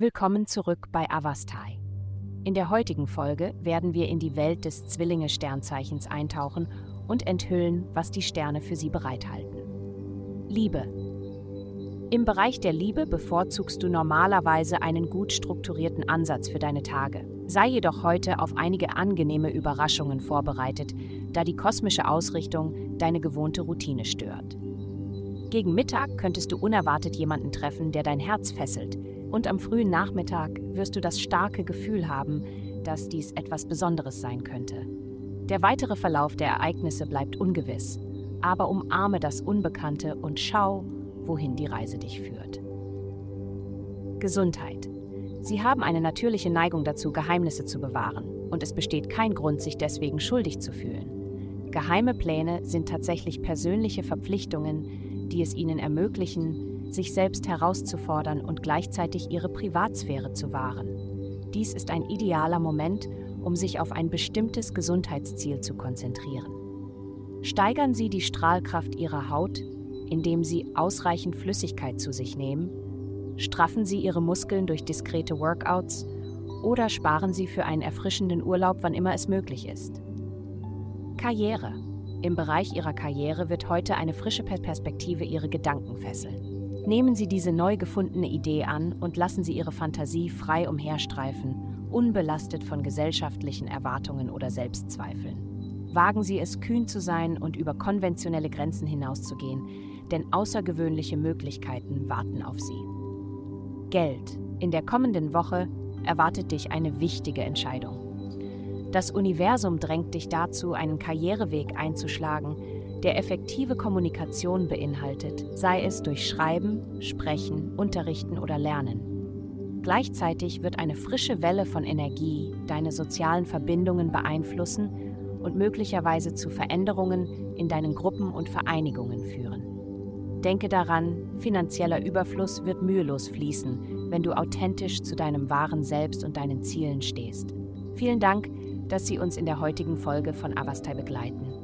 Willkommen zurück bei Avastai. In der heutigen Folge werden wir in die Welt des Zwillinge-Sternzeichens eintauchen und enthüllen, was die Sterne für sie bereithalten. Liebe. Im Bereich der Liebe bevorzugst du normalerweise einen gut strukturierten Ansatz für deine Tage. Sei jedoch heute auf einige angenehme Überraschungen vorbereitet, da die kosmische Ausrichtung deine gewohnte Routine stört. Gegen Mittag könntest du unerwartet jemanden treffen, der dein Herz fesselt – und am frühen Nachmittag wirst du das starke Gefühl haben, dass dies etwas Besonderes sein könnte. Der weitere Verlauf der Ereignisse bleibt ungewiss, aber umarme das Unbekannte und schau, wohin die Reise dich führt. Gesundheit. Sie haben eine natürliche Neigung dazu, Geheimnisse zu bewahren, und es besteht kein Grund, sich deswegen schuldig zu fühlen. Geheime Pläne sind tatsächlich persönliche Verpflichtungen, die es ihnen ermöglichen, sich selbst herauszufordern und gleichzeitig ihre Privatsphäre zu wahren. Dies ist ein idealer Moment, um sich auf ein bestimmtes Gesundheitsziel zu konzentrieren. Steigern Sie die Strahlkraft Ihrer Haut, indem Sie ausreichend Flüssigkeit zu sich nehmen, straffen Sie Ihre Muskeln durch diskrete Workouts oder sparen Sie für einen erfrischenden Urlaub, wann immer es möglich ist. Karriere. Im Bereich Ihrer Karriere wird heute eine frische Perspektive Ihre Gedanken fesseln. Nehmen Sie diese neu gefundene Idee an und lassen Sie Ihre Fantasie frei umherstreifen, unbelastet von gesellschaftlichen Erwartungen oder Selbstzweifeln. Wagen Sie es, kühn zu sein und über konventionelle Grenzen hinauszugehen, denn außergewöhnliche Möglichkeiten warten auf Sie. Geld. In der kommenden Woche erwartet dich eine wichtige Entscheidung. Das Universum drängt dich dazu, einen Karriereweg einzuschlagen, der effektive Kommunikation beinhaltet, sei es durch Schreiben, Sprechen, Unterrichten oder Lernen. Gleichzeitig wird eine frische Welle von Energie deine sozialen Verbindungen beeinflussen und möglicherweise zu Veränderungen in deinen Gruppen und Vereinigungen führen. Denke daran, finanzieller Überfluss wird mühelos fließen, wenn du authentisch zu deinem wahren Selbst und deinen Zielen stehst. Vielen Dank, dass Sie uns in der heutigen Folge von Avastai begleiten.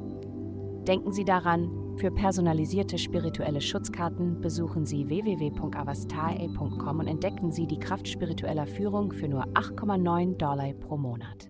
Denken Sie daran, für personalisierte spirituelle Schutzkarten besuchen Sie www.avastai.com und entdecken Sie die Kraft spiritueller Führung für nur 8,9 Dollar pro Monat.